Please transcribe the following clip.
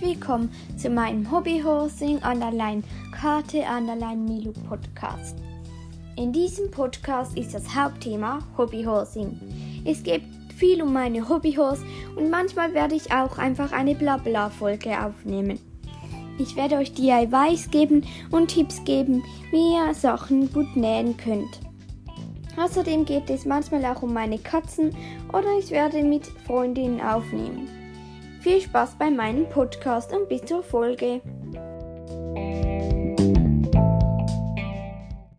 willkommen zu meinem Hobbyhorsing Underline Karte Underline Milo Podcast. In diesem Podcast ist das Hauptthema Hobbyhorsing. Es geht viel um meine Hobbyhorse und manchmal werde ich auch einfach eine Blabla-Folge aufnehmen. Ich werde euch DIYs geben und Tipps geben, wie ihr Sachen gut nähen könnt. Außerdem geht es manchmal auch um meine Katzen oder ich werde mit Freundinnen aufnehmen. Viel Spaß bei meinem Podcast und bis zur Folge.